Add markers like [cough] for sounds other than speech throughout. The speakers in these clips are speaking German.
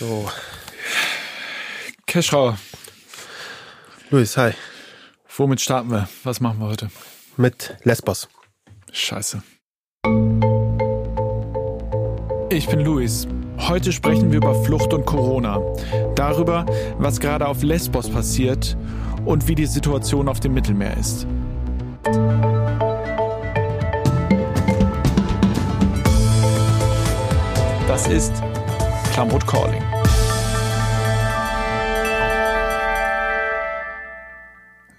So. Keschrau, Luis, hi. womit starten wir? Was machen wir heute? Mit Lesbos. Scheiße. Ich bin Luis. Heute sprechen wir über Flucht und Corona. Darüber, was gerade auf Lesbos passiert und wie die Situation auf dem Mittelmeer ist. Das ist Klamroth Calling.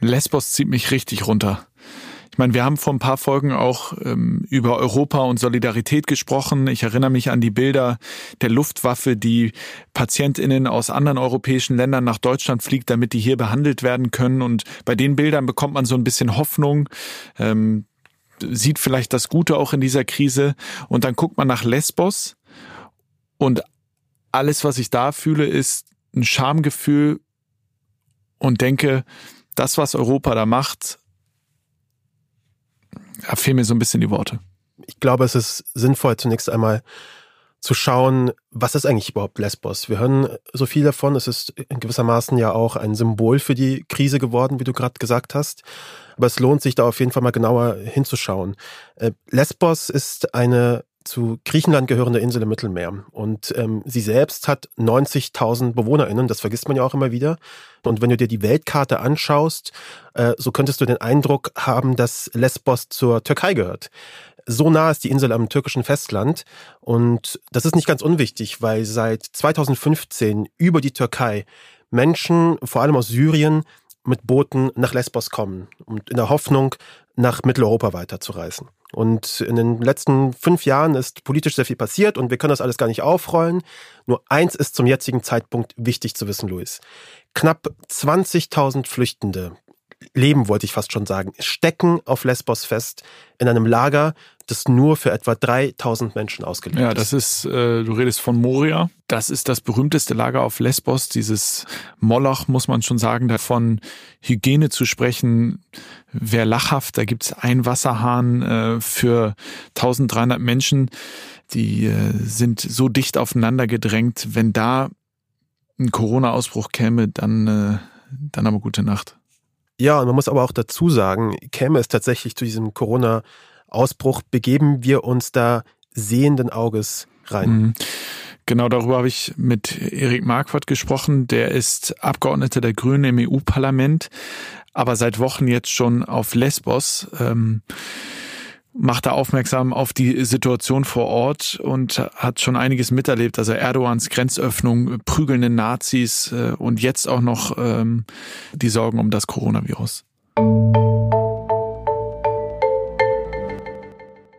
Lesbos zieht mich richtig runter. Ich meine, wir haben vor ein paar Folgen auch ähm, über Europa und Solidarität gesprochen. Ich erinnere mich an die Bilder der Luftwaffe, die Patientinnen aus anderen europäischen Ländern nach Deutschland fliegt, damit die hier behandelt werden können. Und bei den Bildern bekommt man so ein bisschen Hoffnung. Ähm, sieht vielleicht das Gute auch in dieser Krise. Und dann guckt man nach Lesbos und alles, was ich da fühle, ist ein Schamgefühl und denke, das, was Europa da macht, da fehlen mir so ein bisschen die Worte. Ich glaube, es ist sinnvoll, zunächst einmal zu schauen, was ist eigentlich überhaupt Lesbos? Wir hören so viel davon. Es ist in gewissermaßen ja auch ein Symbol für die Krise geworden, wie du gerade gesagt hast. Aber es lohnt sich da auf jeden Fall mal genauer hinzuschauen. Äh, Lesbos ist eine zu Griechenland gehörende Insel im Mittelmeer. Und ähm, sie selbst hat 90.000 BewohnerInnen, das vergisst man ja auch immer wieder. Und wenn du dir die Weltkarte anschaust, äh, so könntest du den Eindruck haben, dass Lesbos zur Türkei gehört. So nah ist die Insel am türkischen Festland. Und das ist nicht ganz unwichtig, weil seit 2015 über die Türkei Menschen, vor allem aus Syrien, mit Booten nach Lesbos kommen und in der Hoffnung, nach Mitteleuropa weiterzureisen. Und in den letzten fünf Jahren ist politisch sehr viel passiert und wir können das alles gar nicht aufrollen. Nur eins ist zum jetzigen Zeitpunkt wichtig zu wissen, Luis. Knapp 20.000 Flüchtende leben, wollte ich fast schon sagen, stecken auf Lesbos fest in einem Lager, das nur für etwa 3000 Menschen ausgelegt ist. Ja, das ist, äh, du redest von Moria. Das ist das berühmteste Lager auf Lesbos, dieses Moloch, muss man schon sagen. Davon Hygiene zu sprechen, wäre lachhaft. Da gibt's einen Wasserhahn äh, für 1300 Menschen. Die äh, sind so dicht aufeinander gedrängt. Wenn da ein Corona-Ausbruch käme, dann, äh, dann aber gute Nacht. Ja, und man muss aber auch dazu sagen, käme es tatsächlich zu diesem Corona-Ausbruch, begeben wir uns da sehenden Auges rein. Mhm. Genau darüber habe ich mit Erik Marquardt gesprochen. Der ist Abgeordneter der Grünen im EU-Parlament, aber seit Wochen jetzt schon auf Lesbos. Ähm, macht er aufmerksam auf die Situation vor Ort und hat schon einiges miterlebt. Also Erdogans Grenzöffnung, prügelnde Nazis äh, und jetzt auch noch ähm, die Sorgen um das Coronavirus.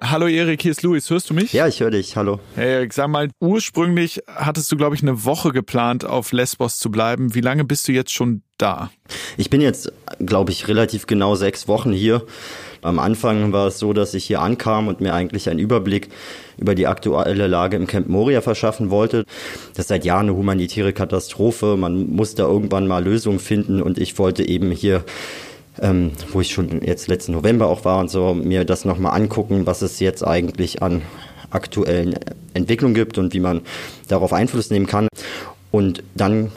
Hallo Erik, hier ist Luis. Hörst du mich? Ja, ich höre dich. Hallo. Hey Erik, sag mal, ursprünglich hattest du, glaube ich, eine Woche geplant, auf Lesbos zu bleiben. Wie lange bist du jetzt schon da? Ich bin jetzt, glaube ich, relativ genau sechs Wochen hier. Am Anfang war es so, dass ich hier ankam und mir eigentlich einen Überblick über die aktuelle Lage im Camp Moria verschaffen wollte. Das ist seit Jahren eine humanitäre Katastrophe. Man muss da irgendwann mal Lösungen finden und ich wollte eben hier ähm, wo ich schon jetzt letzten November auch war und so, mir das nochmal angucken, was es jetzt eigentlich an aktuellen Entwicklungen gibt und wie man darauf Einfluss nehmen kann. Und dann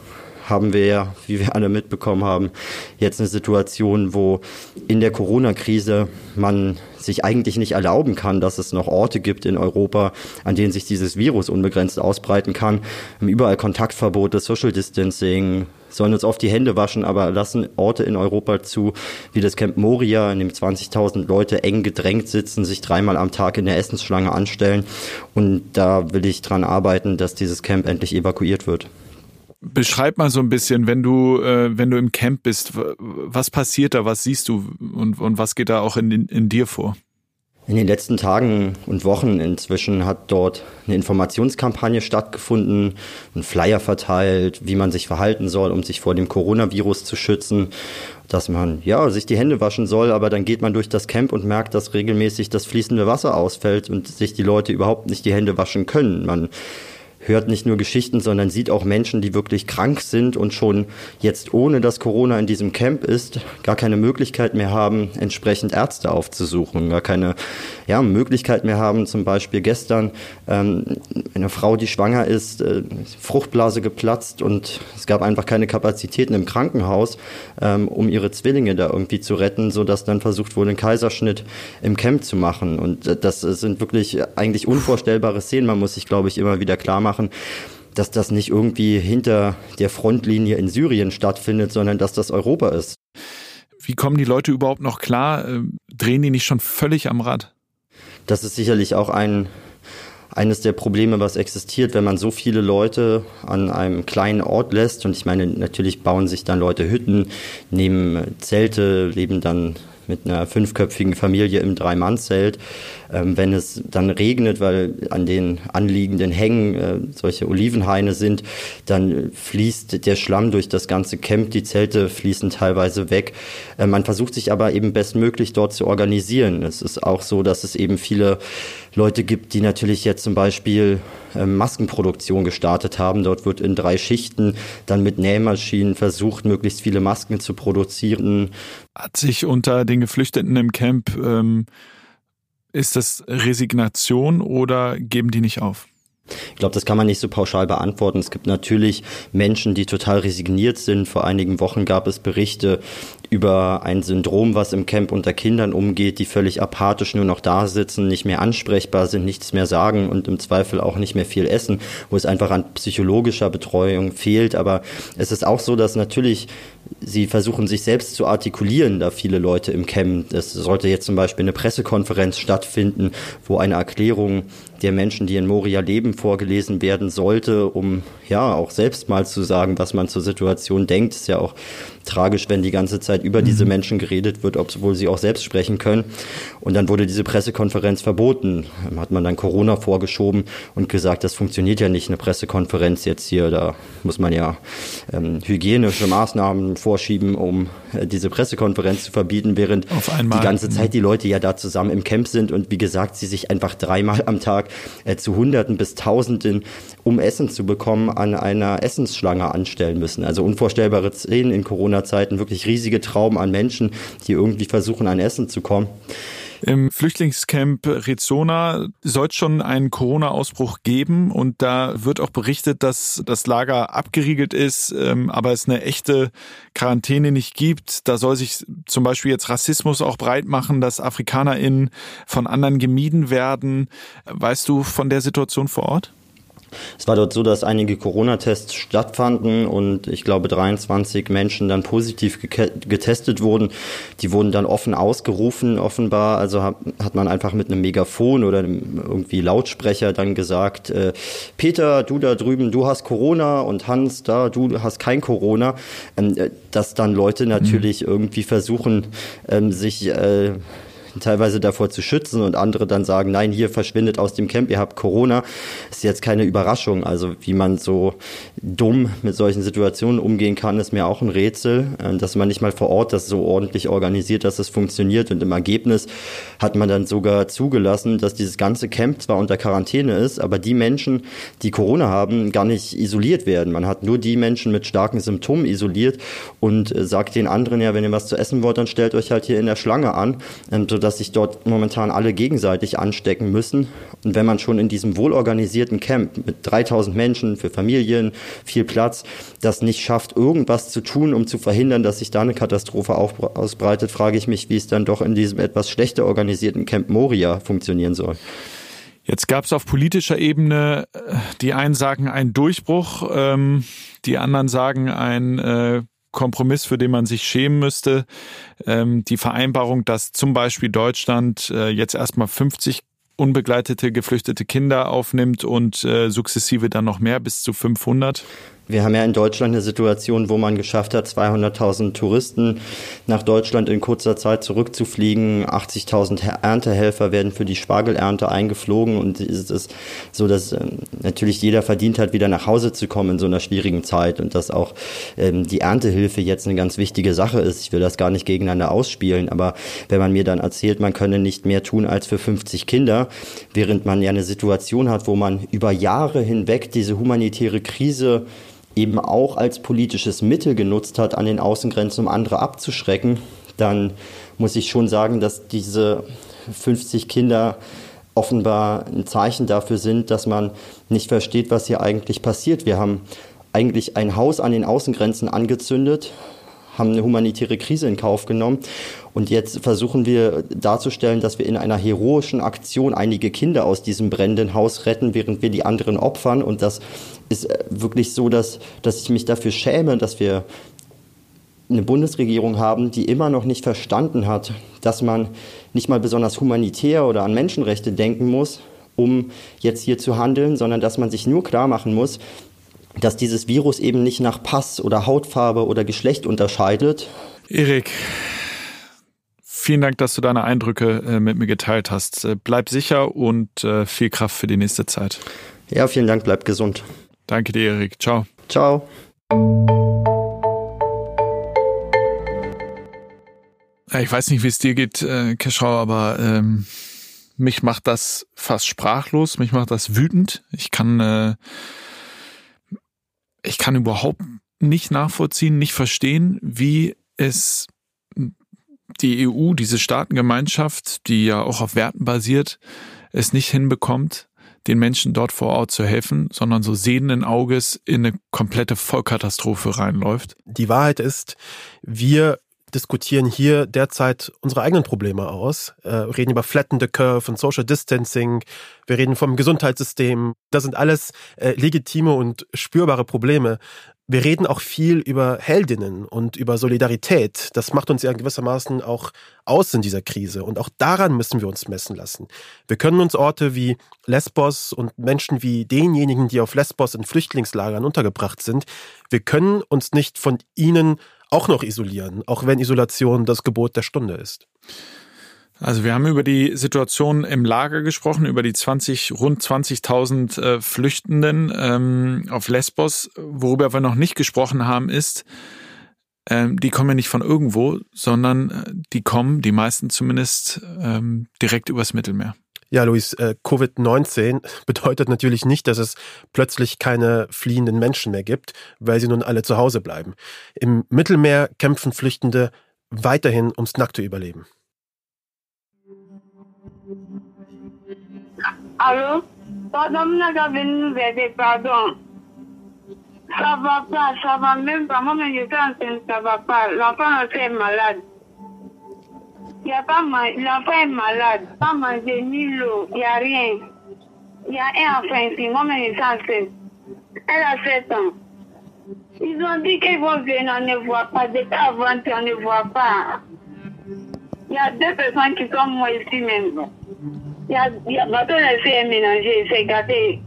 haben wir ja, wie wir alle mitbekommen haben, jetzt eine Situation, wo in der Corona-Krise man sich eigentlich nicht erlauben kann, dass es noch Orte gibt in Europa, an denen sich dieses Virus unbegrenzt ausbreiten kann. Haben überall Kontaktverbote, Social Distancing, sollen uns oft die Hände waschen, aber lassen Orte in Europa zu, wie das Camp Moria, in dem 20.000 Leute eng gedrängt sitzen, sich dreimal am Tag in der Essensschlange anstellen. Und da will ich dran arbeiten, dass dieses Camp endlich evakuiert wird. Beschreib mal so ein bisschen, wenn du, äh, wenn du im Camp bist, was passiert da, was siehst du und, und was geht da auch in, in dir vor? In den letzten Tagen und Wochen inzwischen hat dort eine Informationskampagne stattgefunden, ein Flyer verteilt, wie man sich verhalten soll, um sich vor dem Coronavirus zu schützen, dass man ja sich die Hände waschen soll, aber dann geht man durch das Camp und merkt, dass regelmäßig das fließende Wasser ausfällt und sich die Leute überhaupt nicht die Hände waschen können. Man hört nicht nur Geschichten, sondern sieht auch Menschen, die wirklich krank sind und schon jetzt ohne dass Corona in diesem Camp ist, gar keine Möglichkeit mehr haben, entsprechend Ärzte aufzusuchen, gar keine ja, Möglichkeit mehr haben. Zum Beispiel gestern ähm, eine Frau, die schwanger ist, äh, Fruchtblase geplatzt und es gab einfach keine Kapazitäten im Krankenhaus, ähm, um ihre Zwillinge da irgendwie zu retten, so dass dann versucht wurde, einen Kaiserschnitt im Camp zu machen. Und äh, das sind wirklich eigentlich unvorstellbare Szenen. Man muss sich, glaube ich, immer wieder klar machen, dass das nicht irgendwie hinter der Frontlinie in Syrien stattfindet, sondern dass das Europa ist. Wie kommen die Leute überhaupt noch klar? Ähm, drehen die nicht schon völlig am Rad? Das ist sicherlich auch ein, eines der Probleme, was existiert, wenn man so viele Leute an einem kleinen Ort lässt. Und ich meine, natürlich bauen sich dann Leute Hütten, nehmen Zelte, leben dann mit einer fünfköpfigen Familie im Drei-Mann-Zelt. Ähm, wenn es dann regnet, weil an den anliegenden Hängen äh, solche Olivenhaine sind, dann fließt der Schlamm durch das ganze Camp, die Zelte fließen teilweise weg. Äh, man versucht sich aber eben bestmöglich dort zu organisieren. Es ist auch so, dass es eben viele Leute gibt, die natürlich jetzt zum Beispiel äh, Maskenproduktion gestartet haben. Dort wird in drei Schichten dann mit Nähmaschinen versucht, möglichst viele Masken zu produzieren. Hat sich unter den Geflüchteten im Camp ähm, ist das Resignation oder geben die nicht auf? Ich glaube, das kann man nicht so pauschal beantworten. Es gibt natürlich Menschen, die total resigniert sind. Vor einigen Wochen gab es Berichte über ein Syndrom, was im Camp unter Kindern umgeht, die völlig apathisch nur noch da sitzen, nicht mehr ansprechbar sind, nichts mehr sagen und im Zweifel auch nicht mehr viel essen, wo es einfach an psychologischer Betreuung fehlt. Aber es ist auch so, dass natürlich sie versuchen sich selbst zu artikulieren, da viele Leute im Camp. Es sollte jetzt zum Beispiel eine Pressekonferenz stattfinden, wo eine Erklärung der Menschen, die in Moria leben, vorgelesen werden sollte, um ja auch selbst mal zu sagen, was man zur Situation denkt. Ist ja auch tragisch, wenn die ganze Zeit über mhm. diese Menschen geredet wird, obwohl sie auch selbst sprechen können. Und dann wurde diese Pressekonferenz verboten. Hat man dann Corona vorgeschoben und gesagt, das funktioniert ja nicht, eine Pressekonferenz jetzt hier. Da muss man ja ähm, hygienische Maßnahmen vorschieben, um äh, diese Pressekonferenz zu verbieten, während die ganze Zeit die Leute ja da zusammen im Camp sind und wie gesagt, sie sich einfach dreimal am Tag äh, zu Hunderten bis Tausenden, um Essen zu bekommen, an einer Essensschlange anstellen müssen. Also unvorstellbare Szenen in Corona-Zeiten, wirklich riesige Trauben an Menschen, die irgendwie versuchen, an Essen zu kommen. Im Flüchtlingscamp Rezona soll es schon einen Corona-Ausbruch geben und da wird auch berichtet, dass das Lager abgeriegelt ist, ähm, aber es eine echte Quarantäne nicht gibt. Da soll sich zum Beispiel jetzt Rassismus auch breit machen, dass AfrikanerInnen von anderen gemieden werden. Weißt du von der Situation vor Ort? Es war dort so, dass einige Corona-Tests stattfanden und ich glaube 23 Menschen dann positiv getestet wurden. Die wurden dann offen ausgerufen, offenbar. Also hat, hat man einfach mit einem Megafon oder einem irgendwie Lautsprecher dann gesagt, äh, Peter, du da drüben, du hast Corona und Hans, da, du hast kein Corona. Ähm, äh, dass dann Leute natürlich mhm. irgendwie versuchen, ähm, sich äh, teilweise davor zu schützen und andere dann sagen, nein, hier verschwindet aus dem Camp, ihr habt Corona, ist jetzt keine Überraschung. Also wie man so dumm mit solchen Situationen umgehen kann, ist mir auch ein Rätsel, äh, dass man nicht mal vor Ort das so ordentlich organisiert, dass es funktioniert und im Ergebnis hat man dann sogar zugelassen, dass dieses ganze Camp zwar unter Quarantäne ist, aber die Menschen, die Corona haben, gar nicht isoliert werden. Man hat nur die Menschen mit starken Symptomen isoliert und äh, sagt den anderen ja, wenn ihr was zu essen wollt, dann stellt euch halt hier in der Schlange an, ähm, dass sich dort momentan alle gegenseitig anstecken müssen. Und wenn man schon in diesem wohlorganisierten Camp mit 3000 Menschen für Familien, viel Platz, das nicht schafft, irgendwas zu tun, um zu verhindern, dass sich da eine Katastrophe ausbreitet, frage ich mich, wie es dann doch in diesem etwas schlechter organisierten Camp Moria funktionieren soll. Jetzt gab es auf politischer Ebene, äh, die einen sagen ein Durchbruch, ähm, die anderen sagen ein äh, Kompromiss, für den man sich schämen müsste. Ähm, die Vereinbarung, dass zum Beispiel Deutschland äh, jetzt erstmal 50 unbegleitete geflüchtete Kinder aufnimmt und äh, sukzessive dann noch mehr bis zu 500? Wir haben ja in Deutschland eine Situation, wo man geschafft hat, 200.000 Touristen nach Deutschland in kurzer Zeit zurückzufliegen. 80.000 Erntehelfer werden für die Spargelernte eingeflogen und es ist so, dass ähm, natürlich jeder verdient hat, wieder nach Hause zu kommen in so einer schwierigen Zeit und dass auch ähm, die Erntehilfe jetzt eine ganz wichtige Sache ist. Ich will das gar nicht gegeneinander ausspielen, aber wenn man mir dann erzählt, man könne nicht mehr tun als für 50 Kinder, während man ja eine Situation hat, wo man über Jahre hinweg diese humanitäre Krise eben auch als politisches Mittel genutzt hat, an den Außengrenzen, um andere abzuschrecken, dann muss ich schon sagen, dass diese 50 Kinder offenbar ein Zeichen dafür sind, dass man nicht versteht, was hier eigentlich passiert. Wir haben eigentlich ein Haus an den Außengrenzen angezündet, haben eine humanitäre Krise in Kauf genommen. Und jetzt versuchen wir darzustellen, dass wir in einer heroischen Aktion einige Kinder aus diesem brennenden Haus retten, während wir die anderen opfern. Und das ist äh, wirklich so, dass, dass ich mich dafür schäme, dass wir eine Bundesregierung haben, die immer noch nicht verstanden hat, dass man nicht mal besonders humanitär oder an Menschenrechte denken muss, um jetzt hier zu handeln, sondern dass man sich nur klar machen muss, dass dieses Virus eben nicht nach Pass oder Hautfarbe oder Geschlecht unterscheidet. Erik, vielen Dank, dass du deine Eindrücke äh, mit mir geteilt hast. Äh, bleib sicher und viel Kraft für die nächste Zeit. Ja, vielen Dank, bleib gesund. Danke dir, Erik. Ciao. Ciao. Ich weiß nicht, wie es dir geht, äh, Keschau, aber ähm, mich macht das fast sprachlos, mich macht das wütend. Ich kann, äh, ich kann überhaupt nicht nachvollziehen, nicht verstehen, wie es die EU, diese Staatengemeinschaft, die ja auch auf Werten basiert, es nicht hinbekommt, den Menschen dort vor Ort zu helfen, sondern so sehenden Auges in eine komplette Vollkatastrophe reinläuft? Die Wahrheit ist, wir diskutieren hier derzeit unsere eigenen Probleme aus, äh, reden über Flatten the Curve und Social Distancing, wir reden vom Gesundheitssystem. Das sind alles äh, legitime und spürbare Probleme. Wir reden auch viel über Heldinnen und über Solidarität. Das macht uns ja gewissermaßen auch aus in dieser Krise. Und auch daran müssen wir uns messen lassen. Wir können uns Orte wie Lesbos und Menschen wie denjenigen, die auf Lesbos in Flüchtlingslagern untergebracht sind, wir können uns nicht von ihnen auch noch isolieren, auch wenn Isolation das Gebot der Stunde ist. Also wir haben über die Situation im Lager gesprochen, über die 20, rund 20.000 äh, Flüchtenden ähm, auf Lesbos. Worüber wir noch nicht gesprochen haben, ist, ähm, die kommen ja nicht von irgendwo, sondern äh, die kommen, die meisten zumindest, ähm, direkt übers Mittelmeer. Ja, Luis, äh, Covid-19 [laughs] bedeutet natürlich nicht, dass es plötzlich keine fliehenden Menschen mehr gibt, weil sie nun alle zu Hause bleiben. Im Mittelmeer kämpfen Flüchtende weiterhin ums nackte Überleben. Pardon. Ça va pas, ça va même pas. Moi, je suis enceinte, ça va pas. L'enfant est malade. Il a pas L'enfant est malade. Pas manger ni l'eau, il n'y a rien. Il y a un enfant ici. Moi, je suis enceinte. Elle a 7 ans. Ils ont dit qu'ils vont venir, on ne voit pas. Depuis avant, on ne voit pas. Il y a deux personnes qui sont moi ici même. Il y a, il y a bateau est ménager, c'est gâté.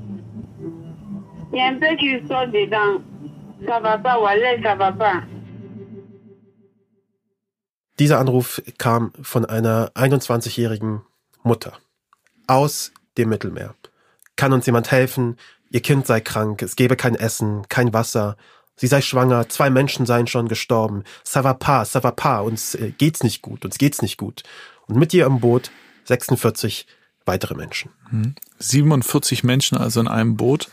Il y a un peu qui sort dedans. Ça va pas, Wallet, ça va pas. Dieser Anruf kam von einer 21-jährigen Mutter aus dem Mittelmeer. Kann uns jemand helfen? Ihr Kind sei krank, es gebe kein Essen, kein Wasser. Sie sei schwanger, zwei Menschen seien schon gestorben. Ça va pas, ça va pas, uns äh, geht's nicht gut, uns geht's nicht gut. Und mit ihr im Boot 46 weitere Menschen. 47 hm. Menschen also in einem Boot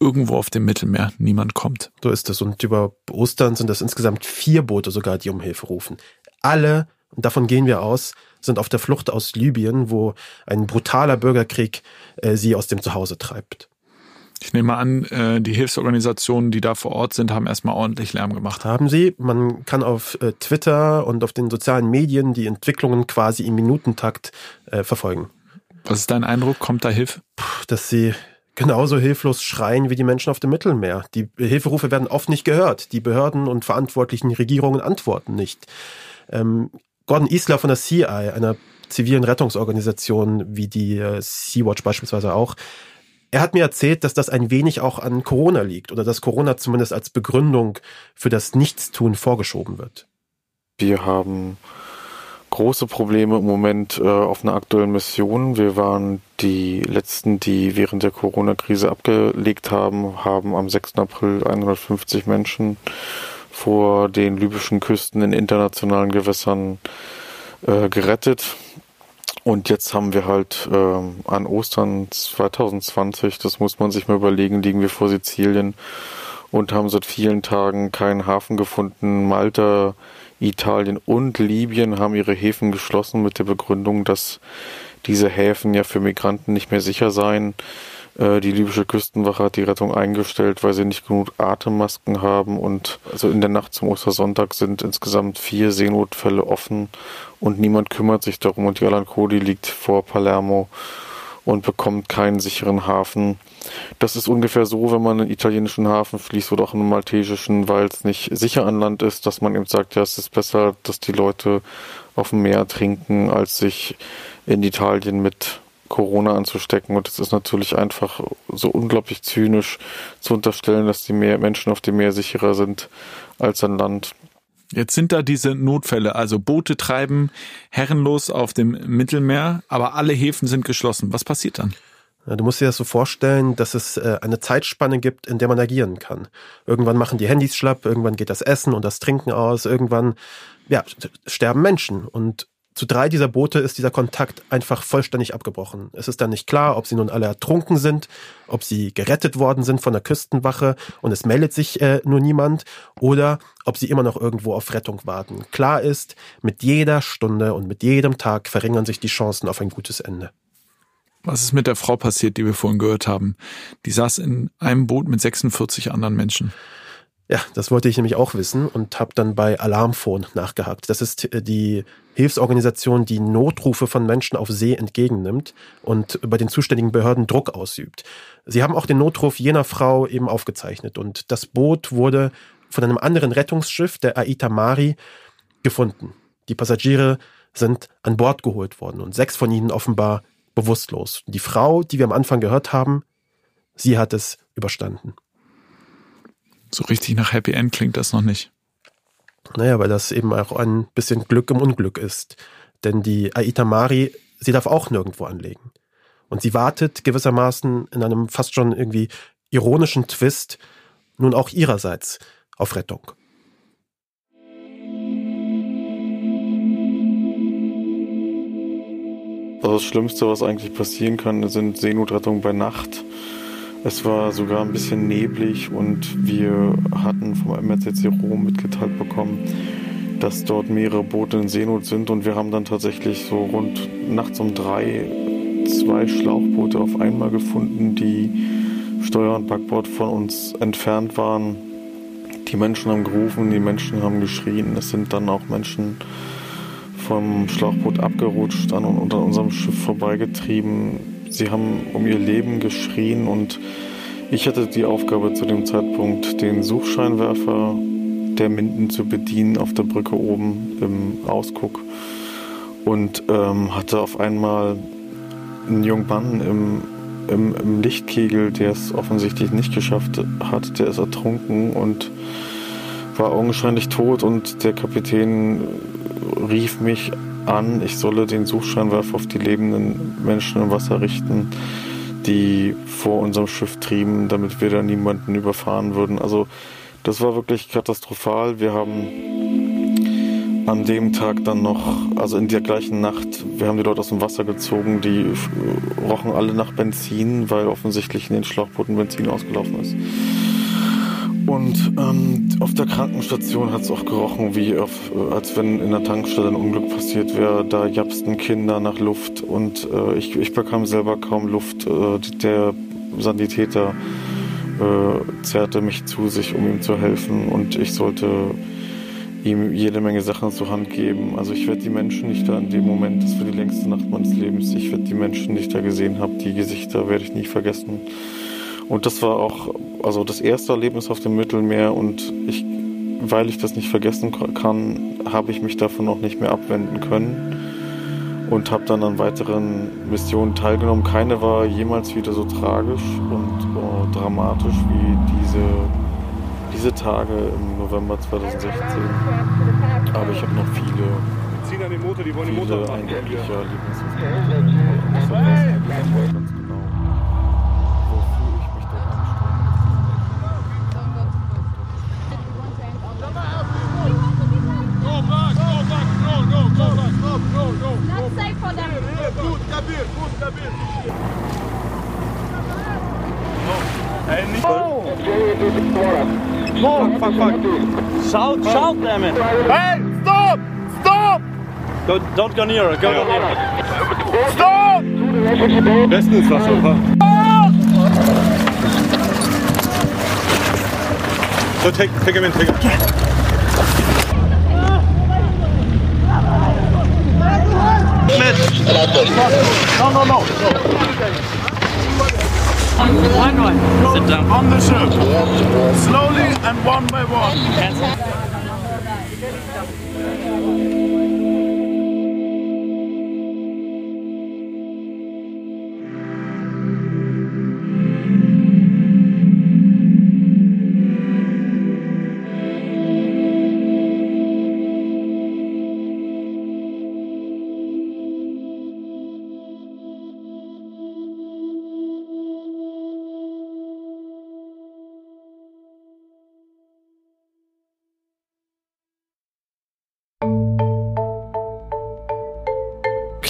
irgendwo auf dem Mittelmeer. Niemand kommt. So ist es. Und über Ostern sind es insgesamt vier Boote sogar, die um Hilfe rufen. Alle, und davon gehen wir aus, sind auf der Flucht aus Libyen, wo ein brutaler Bürgerkrieg äh, sie aus dem Zuhause treibt. Ich nehme an, äh, die Hilfsorganisationen, die da vor Ort sind, haben erstmal ordentlich Lärm gemacht. Haben sie. Man kann auf äh, Twitter und auf den sozialen Medien die Entwicklungen quasi im Minutentakt äh, verfolgen. Was ist dein Eindruck? Kommt da Hilfe? Puh, dass sie genauso hilflos schreien wie die Menschen auf dem Mittelmeer. Die Hilferufe werden oft nicht gehört. Die Behörden und verantwortlichen Regierungen antworten nicht. Ähm, Gordon Isler von der CI, einer zivilen Rettungsorganisation wie die äh, Sea-Watch beispielsweise auch, Er hat mir erzählt, dass das ein wenig auch an Corona liegt oder dass Corona zumindest als Begründung für das Nichtstun vorgeschoben wird. Wir haben große Probleme im Moment äh, auf einer aktuellen Mission. Wir waren die letzten, die während der Corona-Krise abgelegt haben, haben am 6. April 150 Menschen vor den libyschen Küsten in internationalen Gewässern äh, gerettet. Und jetzt haben wir halt äh, an Ostern 2020, das muss man sich mal überlegen, liegen wir vor Sizilien und haben seit vielen Tagen keinen Hafen gefunden. Malta Italien und Libyen haben ihre Häfen geschlossen mit der Begründung, dass diese Häfen ja für Migranten nicht mehr sicher seien. Äh, die libysche Küstenwache hat die Rettung eingestellt, weil sie nicht genug Atemmasken haben. Und also in der Nacht zum Ostersonntag sind insgesamt vier Seenotfälle offen und niemand kümmert sich darum. Und die Alan Cody liegt vor Palermo und bekommt keinen sicheren Hafen. Das ist ungefähr so, wenn man in einen italienischen Hafen fließt oder auch in einen maltesischen, weil es nicht sicher an Land ist, dass man eben sagt, ja, es ist besser, dass die Leute auf dem Meer trinken, als sich in Italien mit Corona anzustecken. Und es ist natürlich einfach so unglaublich zynisch zu unterstellen, dass die Meer Menschen auf dem Meer sicherer sind als an Land. Jetzt sind da diese Notfälle, also Boote treiben herrenlos auf dem Mittelmeer, aber alle Häfen sind geschlossen. Was passiert dann? Du musst dir das so vorstellen, dass es äh, eine Zeitspanne gibt, in der man agieren kann. Irgendwann machen die Handys schlapp, irgendwann geht das Essen und das Trinken aus, irgendwann ja, sterben Menschen. Und zu drei dieser Boote ist dieser Kontakt einfach vollständig abgebrochen. Es ist dann nicht klar, ob sie nun alle ertrunken sind, ob sie gerettet worden sind von der Küstenwache und es meldet sich äh, nur niemand oder ob sie immer noch irgendwo auf Rettung warten. Klar ist, mit jeder Stunde und mit jedem Tag verringern sich die Chancen auf ein gutes Ende. Was ist mit der Frau passiert, die wir vorhin gehört haben? Die saß in einem Boot mit 46 anderen Menschen. Ja, das wollte ich nämlich auch wissen und habe dann bei Alarmphone nachgehakt. Das ist äh, die Hilfsorganisation, die Notrufe von Menschen auf See entgegennimmt und bei den zuständigen Behörden Druck ausübt. Sie haben auch den Notruf jener Frau eben aufgezeichnet und das Boot wurde von einem anderen Rettungsschiff, der Aita Mari, gefunden. Die Passagiere sind an Bord geholt worden und sechs von ihnen offenbar bewusstlos. Die Frau, die wir am Anfang gehört haben, sie hat es überstanden. So richtig nach Happy End klingt das noch nicht. Naja, weil das eben auch ein bisschen Glück im Unglück ist. Denn die Aita Mari, sie darf auch nirgendwo anlegen. Und sie wartet gewissermaßen in einem fast schon irgendwie ironischen Twist nun auch ihrerseits auf Rettung. Also das Schlimmste, was eigentlich passieren kann, sind Seenotrettungen bei Nacht. Es war sogar ein bisschen neblig und wir hatten vom MRCC Rom mitgeteilt bekommen, dass dort mehrere Boote in Seenot sind und wir haben dann tatsächlich so rund nachts um drei zwei Schlauchboote auf einmal gefunden, die Steuer und Backbord von uns entfernt waren. Die Menschen haben gerufen, die Menschen haben geschrien. Es sind dann auch Menschen vom Schlauchboot abgerutscht an und unter unserem Schiff vorbeigetrieben. Sie haben um ihr Leben geschrien und ich hatte die Aufgabe zu dem Zeitpunkt, den Suchscheinwerfer der Minden zu bedienen auf der Brücke oben im Ausguck und ähm, hatte auf einmal einen jungen Mann im, im, im Lichtkegel, der es offensichtlich nicht geschafft hat, der ist ertrunken und war augenscheinlich tot und der Kapitän rief mich an, ich solle den Suchscheinwerfer auf die lebenden Menschen im Wasser richten, die vor unserem Schiff trieben, damit wir da niemanden überfahren würden. Also das war wirklich katastrophal. Wir haben an dem Tag dann noch, also in der gleichen Nacht, wir haben die Leute aus dem Wasser gezogen, die rochen alle nach Benzin, weil offensichtlich in den Schlauchbooten Benzin ausgelaufen ist. Und ähm, auf der Krankenstation hat es auch gerochen, wie auf, als wenn in der Tankstelle ein Unglück passiert wäre. Da japsten Kinder nach Luft und äh, ich, ich bekam selber kaum Luft. Äh, der Sanitäter äh, zerrte mich zu sich, um ihm zu helfen und ich sollte ihm jede Menge Sachen zur Hand geben. Also ich werde die Menschen, die ich da in dem Moment, das war die längste Nacht meines Lebens, ich werde die Menschen, die ich da gesehen habe, die Gesichter werde ich nie vergessen. Und das war auch also das erste Erlebnis auf dem Mittelmeer und ich, weil ich das nicht vergessen kann, habe ich mich davon auch nicht mehr abwenden können. und habe dann an weiteren Missionen teilgenommen. Keine war jemals wieder so tragisch und oh, dramatisch wie diese, diese Tage im November 2016. Aber ich habe noch viele, viele eindrückliche Erlebnisse. Das war ganz genau, wofür Shout, shout them! Hey, stop! Stop! Go, don't go near, her, go yeah. near. Stop! Bestens was super. So take, take him in, take him in. No, no, no. One, one. Sit down. On the ship. Slowly and one by one.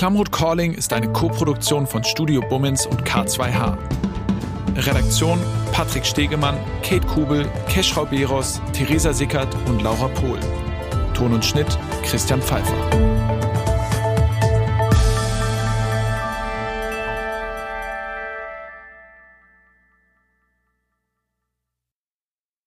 Klamroth Calling ist eine Koproduktion von Studio Bummins und K2H. Redaktion Patrick Stegemann, Kate Kubel, Keschrau Beros, Theresa Sickert und Laura Pohl. Ton und Schnitt Christian Pfeiffer.